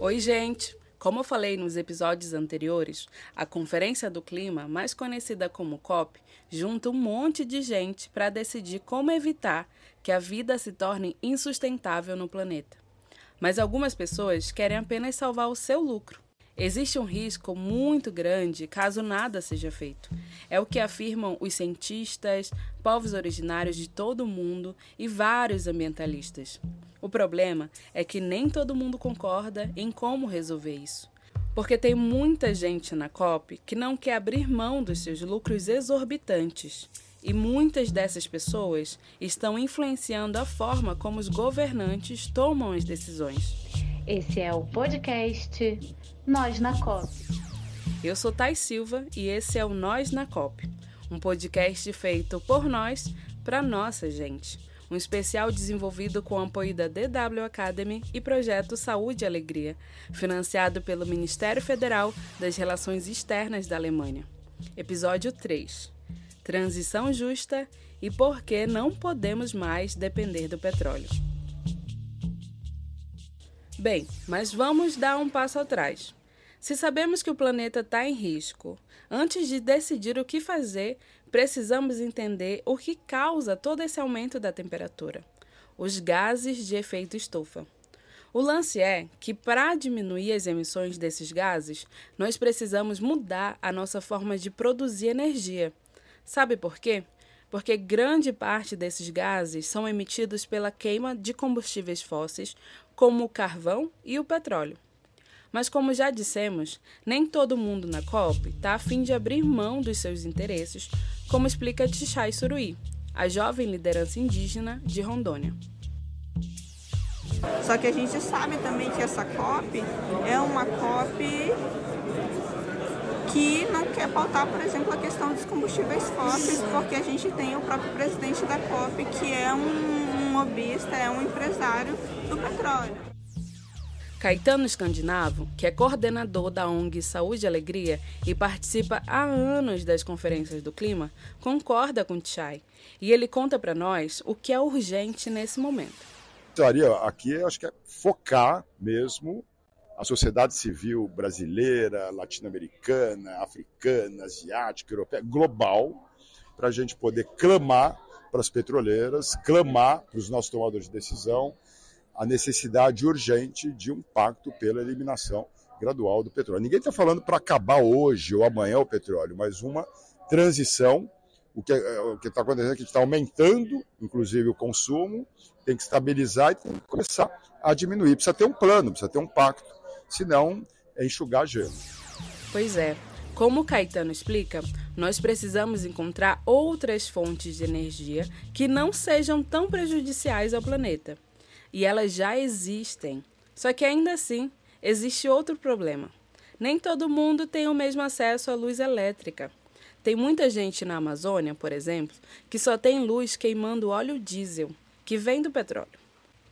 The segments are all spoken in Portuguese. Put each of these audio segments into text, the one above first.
Oi, gente! Como eu falei nos episódios anteriores, a Conferência do Clima, mais conhecida como COP, junta um monte de gente para decidir como evitar que a vida se torne insustentável no planeta. Mas algumas pessoas querem apenas salvar o seu lucro. Existe um risco muito grande caso nada seja feito. É o que afirmam os cientistas, povos originários de todo o mundo e vários ambientalistas. O problema é que nem todo mundo concorda em como resolver isso. Porque tem muita gente na COP que não quer abrir mão dos seus lucros exorbitantes. E muitas dessas pessoas estão influenciando a forma como os governantes tomam as decisões. Esse é o podcast Nós na COP. Eu sou Thais Silva e esse é o Nós na COP, um podcast feito por nós para nossa gente. Um especial desenvolvido com o apoio da DW Academy e projeto Saúde e Alegria, financiado pelo Ministério Federal das Relações Externas da Alemanha. Episódio 3: Transição justa e por que não podemos mais depender do petróleo. Bem, mas vamos dar um passo atrás. Se sabemos que o planeta está em risco, antes de decidir o que fazer, precisamos entender o que causa todo esse aumento da temperatura: os gases de efeito estufa. O lance é que, para diminuir as emissões desses gases, nós precisamos mudar a nossa forma de produzir energia. Sabe por quê? Porque grande parte desses gases são emitidos pela queima de combustíveis fósseis, como o carvão e o petróleo. Mas, como já dissemos, nem todo mundo na COP está a fim de abrir mão dos seus interesses, como explica Tichai Suruí, a jovem liderança indígena de Rondônia. Só que a gente sabe também que essa COP é uma COP que não quer pautar, por exemplo, a questão dos combustíveis fósseis, porque a gente tem o próprio presidente da COP, que é um, um lobista, é um empresário do petróleo. Caetano Escandinavo, que é coordenador da ONG Saúde e Alegria e participa há anos das conferências do clima, concorda com Tchai e ele conta para nós o que é urgente nesse momento. Aqui acho que é focar mesmo a sociedade civil brasileira, latino-americana, africana, asiática, europeia, global, para a gente poder clamar para as petroleiras, clamar para os nossos tomadores de decisão a necessidade urgente de um pacto pela eliminação gradual do petróleo. Ninguém está falando para acabar hoje ou amanhã o petróleo, mas uma transição. O que é, está acontecendo é que está aumentando, inclusive, o consumo, tem que estabilizar e tem que começar a diminuir. Precisa ter um plano, precisa ter um pacto, senão é enxugar gelo. Pois é. Como Caetano explica, nós precisamos encontrar outras fontes de energia que não sejam tão prejudiciais ao planeta e elas já existem. Só que ainda assim, existe outro problema. Nem todo mundo tem o mesmo acesso à luz elétrica. Tem muita gente na Amazônia, por exemplo, que só tem luz queimando óleo diesel, que vem do petróleo.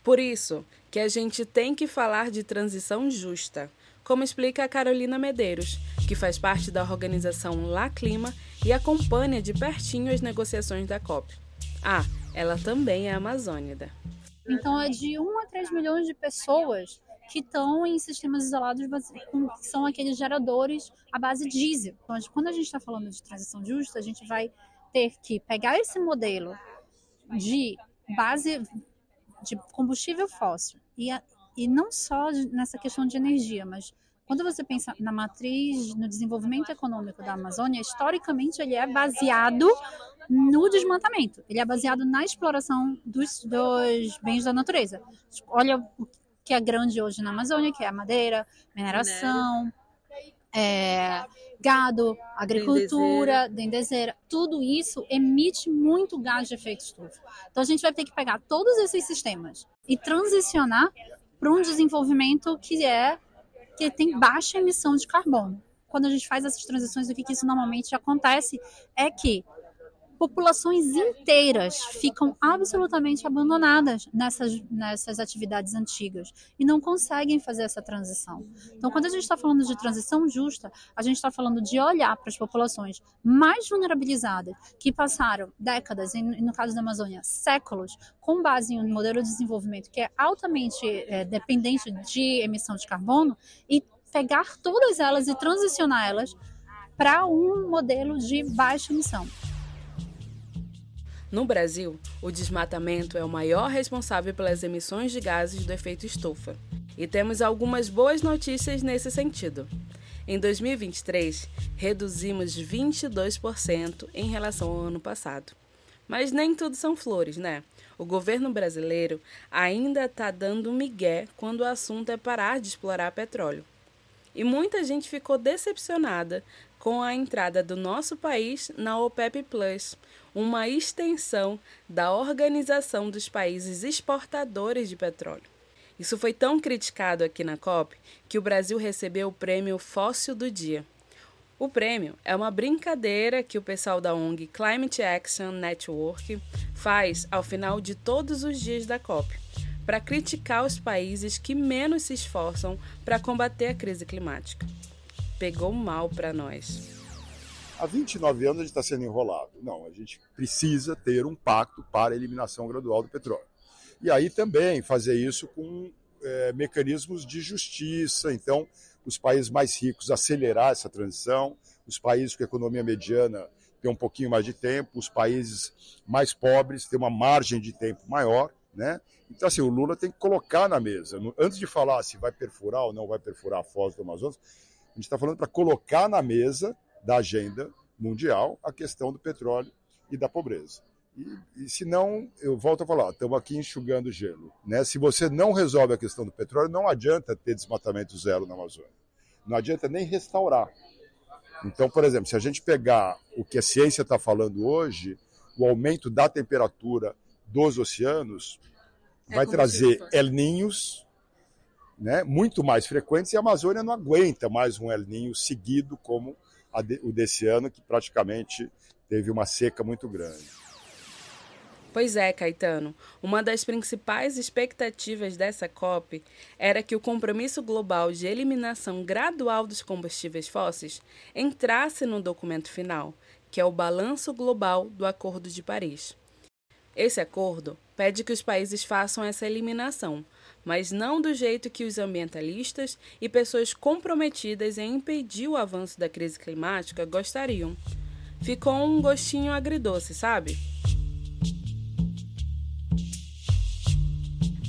Por isso que a gente tem que falar de transição justa, como explica a Carolina Medeiros, que faz parte da organização La Clima e acompanha de pertinho as negociações da COP. Ah, ela também é amazônida. Então é de 1 a 3 milhões de pessoas que estão em sistemas isolados, que são aqueles geradores à base diesel. Então, quando a gente está falando de transição justa, a gente vai ter que pegar esse modelo de base de combustível fóssil e, e não só nessa questão de energia, mas quando você pensa na matriz, no desenvolvimento econômico da Amazônia, historicamente ele é baseado no desmatamento. Ele é baseado na exploração dos, dos bens da natureza. Olha o que é grande hoje na Amazônia, que é a madeira, mineração, é, gado, agricultura, dendezeira. Tudo isso emite muito gás de efeito estufa. Então a gente vai ter que pegar todos esses sistemas e transicionar para um desenvolvimento que é que tem baixa emissão de carbono. Quando a gente faz essas transições, o que, que isso normalmente acontece é que populações inteiras ficam absolutamente abandonadas nessas, nessas atividades antigas e não conseguem fazer essa transição. Então, quando a gente está falando de transição justa, a gente está falando de olhar para as populações mais vulnerabilizadas, que passaram décadas, e no caso da Amazônia, séculos, com base em um modelo de desenvolvimento que é altamente é, dependente de emissão de carbono, e pegar todas elas e transicionar elas para um modelo de baixa emissão. No Brasil, o desmatamento é o maior responsável pelas emissões de gases do efeito estufa. E temos algumas boas notícias nesse sentido. Em 2023, reduzimos 22% em relação ao ano passado. Mas nem tudo são flores, né? O governo brasileiro ainda está dando um migué quando o assunto é parar de explorar petróleo. E muita gente ficou decepcionada com a entrada do nosso país na OPEP Plus, uma extensão da Organização dos Países Exportadores de Petróleo. Isso foi tão criticado aqui na COP que o Brasil recebeu o prêmio Fóssil do Dia. O prêmio é uma brincadeira que o pessoal da ONG Climate Action Network faz ao final de todos os dias da COP, para criticar os países que menos se esforçam para combater a crise climática. Pegou mal para nós. Há 29 anos a gente está sendo enrolado. Não, a gente precisa ter um pacto para a eliminação gradual do petróleo. E aí também fazer isso com é, mecanismos de justiça. Então, os países mais ricos acelerar essa transição, os países com economia mediana ter um pouquinho mais de tempo, os países mais pobres ter uma margem de tempo maior. Né? Então, assim, o Lula tem que colocar na mesa, antes de falar se vai perfurar ou não vai perfurar a foz do Amazonas, a gente está falando para colocar na mesa da agenda mundial a questão do petróleo e da pobreza. E, e se não, eu volto a falar, estamos aqui enxugando gelo. Né? Se você não resolve a questão do petróleo, não adianta ter desmatamento zero na Amazônia. Não adianta nem restaurar. Então, por exemplo, se a gente pegar o que a ciência está falando hoje, o aumento da temperatura dos oceanos é vai trazer El Ninhos né, muito mais frequentes e a Amazônia não aguenta mais um El Ninho seguido como o desse ano, que praticamente teve uma seca muito grande. Pois é, Caetano. Uma das principais expectativas dessa COP era que o compromisso global de eliminação gradual dos combustíveis fósseis entrasse no documento final, que é o Balanço Global do Acordo de Paris. Esse acordo pede que os países façam essa eliminação, mas não do jeito que os ambientalistas e pessoas comprometidas em impedir o avanço da crise climática gostariam. Ficou um gostinho agridoce, sabe?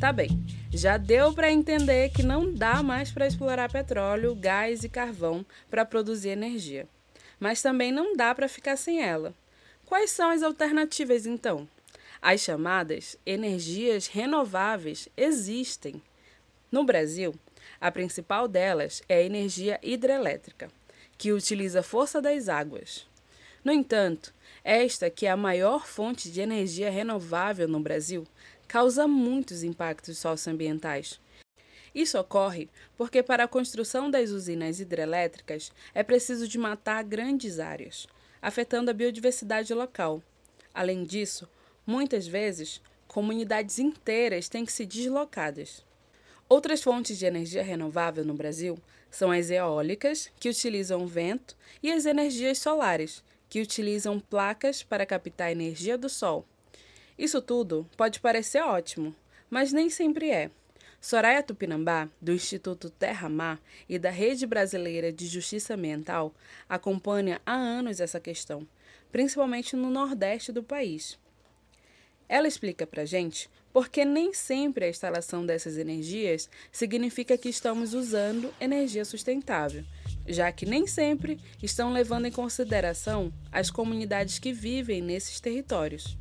Tá bem, já deu para entender que não dá mais para explorar petróleo, gás e carvão para produzir energia. Mas também não dá para ficar sem ela. Quais são as alternativas então? As chamadas energias renováveis existem. No Brasil, a principal delas é a energia hidrelétrica, que utiliza a força das águas. No entanto, esta, que é a maior fonte de energia renovável no Brasil, causa muitos impactos socioambientais. Isso ocorre porque, para a construção das usinas hidrelétricas, é preciso de matar grandes áreas, afetando a biodiversidade local. Além disso, Muitas vezes, comunidades inteiras têm que ser deslocadas. Outras fontes de energia renovável no Brasil são as eólicas, que utilizam vento, e as energias solares, que utilizam placas para captar a energia do sol. Isso tudo pode parecer ótimo, mas nem sempre é. Soraya Tupinambá, do Instituto Terra Mar e da Rede Brasileira de Justiça Ambiental, acompanha há anos essa questão, principalmente no Nordeste do país. Ela explica para gente porque nem sempre a instalação dessas energias significa que estamos usando energia sustentável, já que nem sempre estão levando em consideração as comunidades que vivem nesses territórios.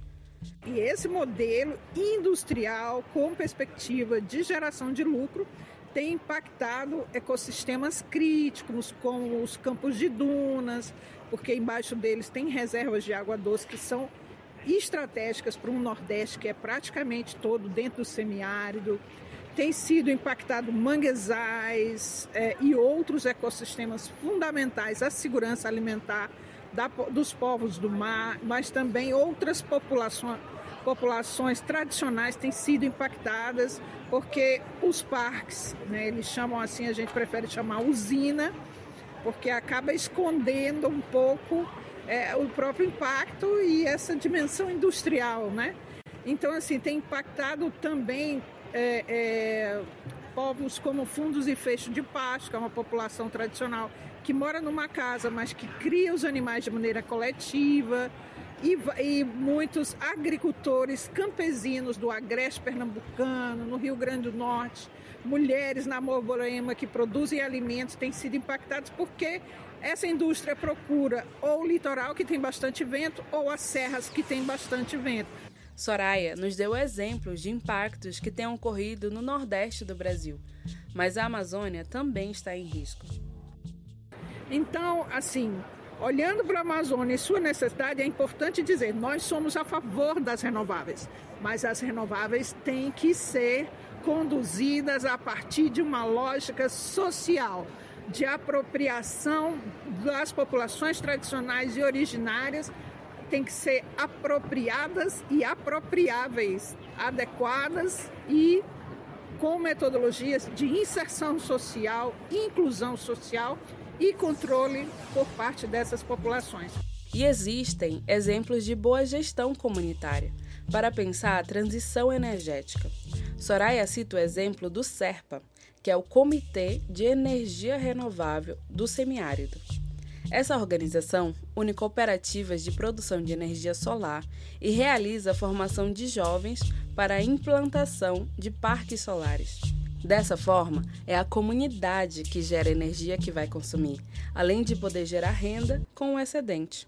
E esse modelo industrial com perspectiva de geração de lucro tem impactado ecossistemas críticos, como os campos de dunas, porque embaixo deles tem reservas de água doce que são estratégicas para um Nordeste que é praticamente todo dentro do semiárido. Tem sido impactado manguezais é, e outros ecossistemas fundamentais à segurança alimentar da, dos povos do mar, mas também outras populações, populações tradicionais têm sido impactadas porque os parques, né, eles chamam assim, a gente prefere chamar usina, porque acaba escondendo um pouco é, o próprio impacto e essa dimensão industrial, né? Então, assim, tem impactado também é, é, povos como fundos e feixes de pasto, que é uma população tradicional que mora numa casa, mas que cria os animais de maneira coletiva, e, e muitos agricultores campesinos do Agreste Pernambucano, no Rio Grande do Norte, mulheres na Borborema que produzem alimentos têm sido impactados porque essa indústria procura ou o litoral que tem bastante vento ou as serras que tem bastante vento. Soraya nos deu exemplos de impactos que têm ocorrido no Nordeste do Brasil, mas a Amazônia também está em risco. Então, assim, olhando para a Amazônia e sua necessidade, é importante dizer: nós somos a favor das renováveis, mas as renováveis têm que ser conduzidas a partir de uma lógica social de apropriação das populações tradicionais e originárias tem que ser apropriadas e apropriáveis, adequadas e com metodologias de inserção social, inclusão social e controle por parte dessas populações. E existem exemplos de boa gestão comunitária para pensar a transição energética. Soraya cita o exemplo do SERPA, que é o Comitê de Energia Renovável do Semiárido. Essa organização une cooperativas de produção de energia solar e realiza a formação de jovens para a implantação de parques solares. Dessa forma, é a comunidade que gera a energia que vai consumir, além de poder gerar renda com o excedente.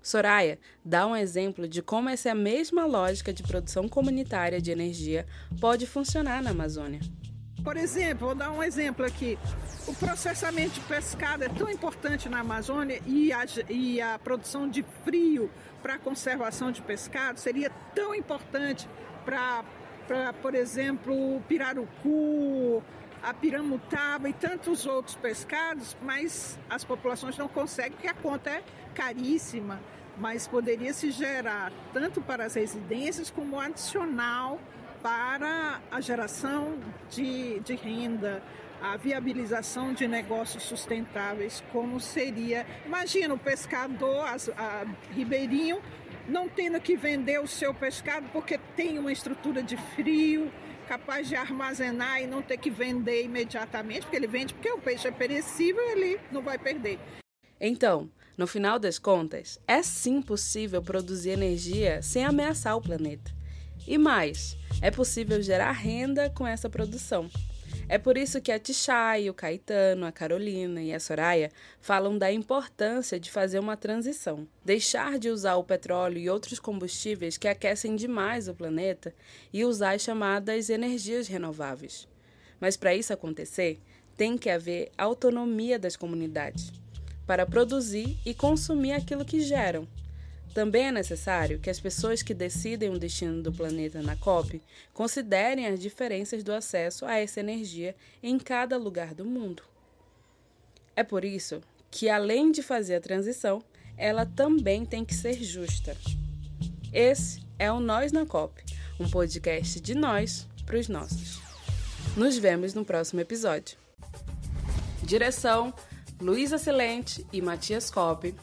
Soraya dá um exemplo de como essa mesma lógica de produção comunitária de energia pode funcionar na Amazônia. Por exemplo, vou dar um exemplo aqui. O processamento de pescado é tão importante na Amazônia e a, e a produção de frio para conservação de pescado seria tão importante para, por exemplo, o pirarucu, a piramutaba e tantos outros pescados, mas as populações não conseguem porque a conta é caríssima. Mas poderia se gerar tanto para as residências como adicional para a geração de, de renda, a viabilização de negócios sustentáveis, como seria. Imagina o pescador as, a, ribeirinho não tendo que vender o seu pescado porque tem uma estrutura de frio, capaz de armazenar e não ter que vender imediatamente, porque ele vende porque o peixe é perecível ele não vai perder. Então, no final das contas, é sim possível produzir energia sem ameaçar o planeta. E mais, é possível gerar renda com essa produção. É por isso que a Tichay, o Caetano, a Carolina e a Soraya falam da importância de fazer uma transição, deixar de usar o petróleo e outros combustíveis que aquecem demais o planeta e usar as chamadas energias renováveis. Mas para isso acontecer, tem que haver autonomia das comunidades para produzir e consumir aquilo que geram, também é necessário que as pessoas que decidem o destino do planeta na COP considerem as diferenças do acesso a essa energia em cada lugar do mundo. É por isso que, além de fazer a transição, ela também tem que ser justa. Esse é o Nós na COP, um podcast de nós para os nossos. Nos vemos no próximo episódio. Direção: Luísa Silente e Matias Cop.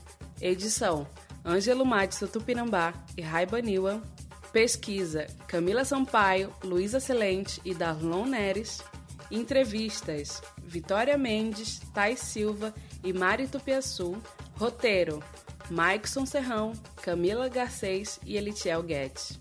Edição: Ângelo Madison Tupinambá e Raiba Niwa. Pesquisa: Camila Sampaio, Luísa Celente e Darlon Neres. Entrevistas: Vitória Mendes, Thais Silva e Mari Tupiaçu. Roteiro: Maikson Serrão, Camila Garcês e Elitiel Guedes.